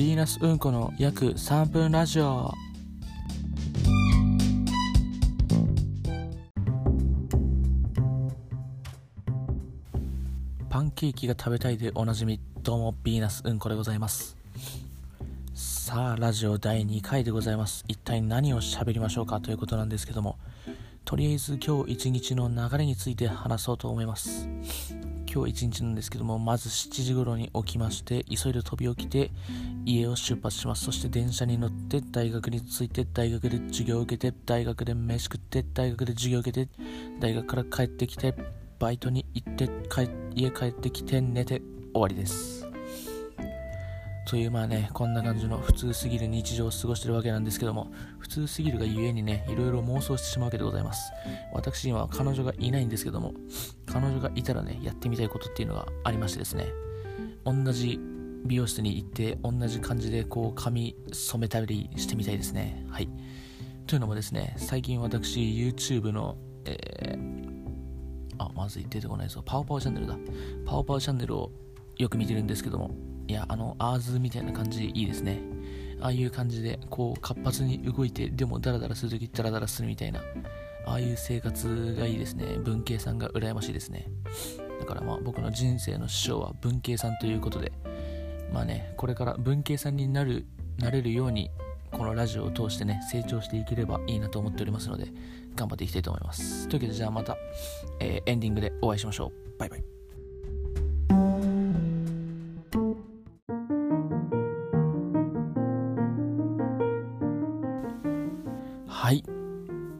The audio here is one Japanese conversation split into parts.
ビーナスうんこの約3分ラジオ。パンケーキが食べたいでおなじみどうもヴィーナスうんこでございます。さあラジオ第2回でございます。一体何を喋りましょうかということなんですけどもとりあえず今日一日の流れについて話そうと思います。今日一日なんですけどもまず7時頃に起きまして急いで飛び起きて家を出発します。そして電車に乗って大学に着いて大学で授業を受けて大学で飯食って大学で授業を受けて大学から帰ってきてバイトに行って家帰ってきて寝て終わりです。というまあねこんな感じの普通すぎる日常を過ごしてるわけなんですけども普通すぎるがゆえにねいろいろ妄想してしまうわけでございます。私今は彼女がいないんですけども彼女がいたらねやってみたいことっていうのがありましてですね。同じ美容室に行って同じ感じでこう髪染めたりしてみたいですね。はい。というのもですね最近私 YouTube の、えー、あまずい出てこないぞ。パオパオチャンネルだ。パオパオチャンネルをよく見てるんですけどもいや、あの、アーズみたいな感じいいですね。ああいう感じで、こう、活発に動いて、でもダラダラするときダラダラするみたいな、ああいう生活がいいですね。文系さんが羨ましいですね。だからまあ、僕の人生の師匠は文系さんということで、まあね、これから文系さんになる、なれるように、このラジオを通してね、成長していければいいなと思っておりますので、頑張っていきたいと思います。というわけで、じゃあまた、えー、エンディングでお会いしましょう。バイバイ。はい。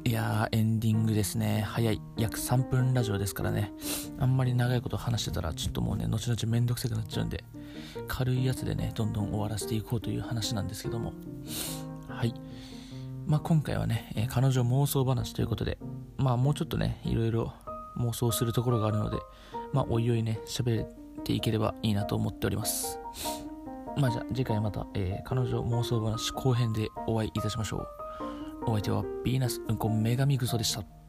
いやー、エンディングですね。早い。約3分ラジオですからね。あんまり長いこと話してたら、ちょっともうね、後々めんどくさくなっちゃうんで、軽いやつでね、どんどん終わらせていこうという話なんですけども。はい。まあ、今回はね、えー、彼女妄想話ということで、まあ、もうちょっとね、いろいろ妄想するところがあるので、まあ、おいおいね、喋っていければいいなと思っております。まあ、じゃあ、次回また、えー、彼女妄想話後編でお会いいたしましょう。お相手はヴィーナスうんこ女神グソでした。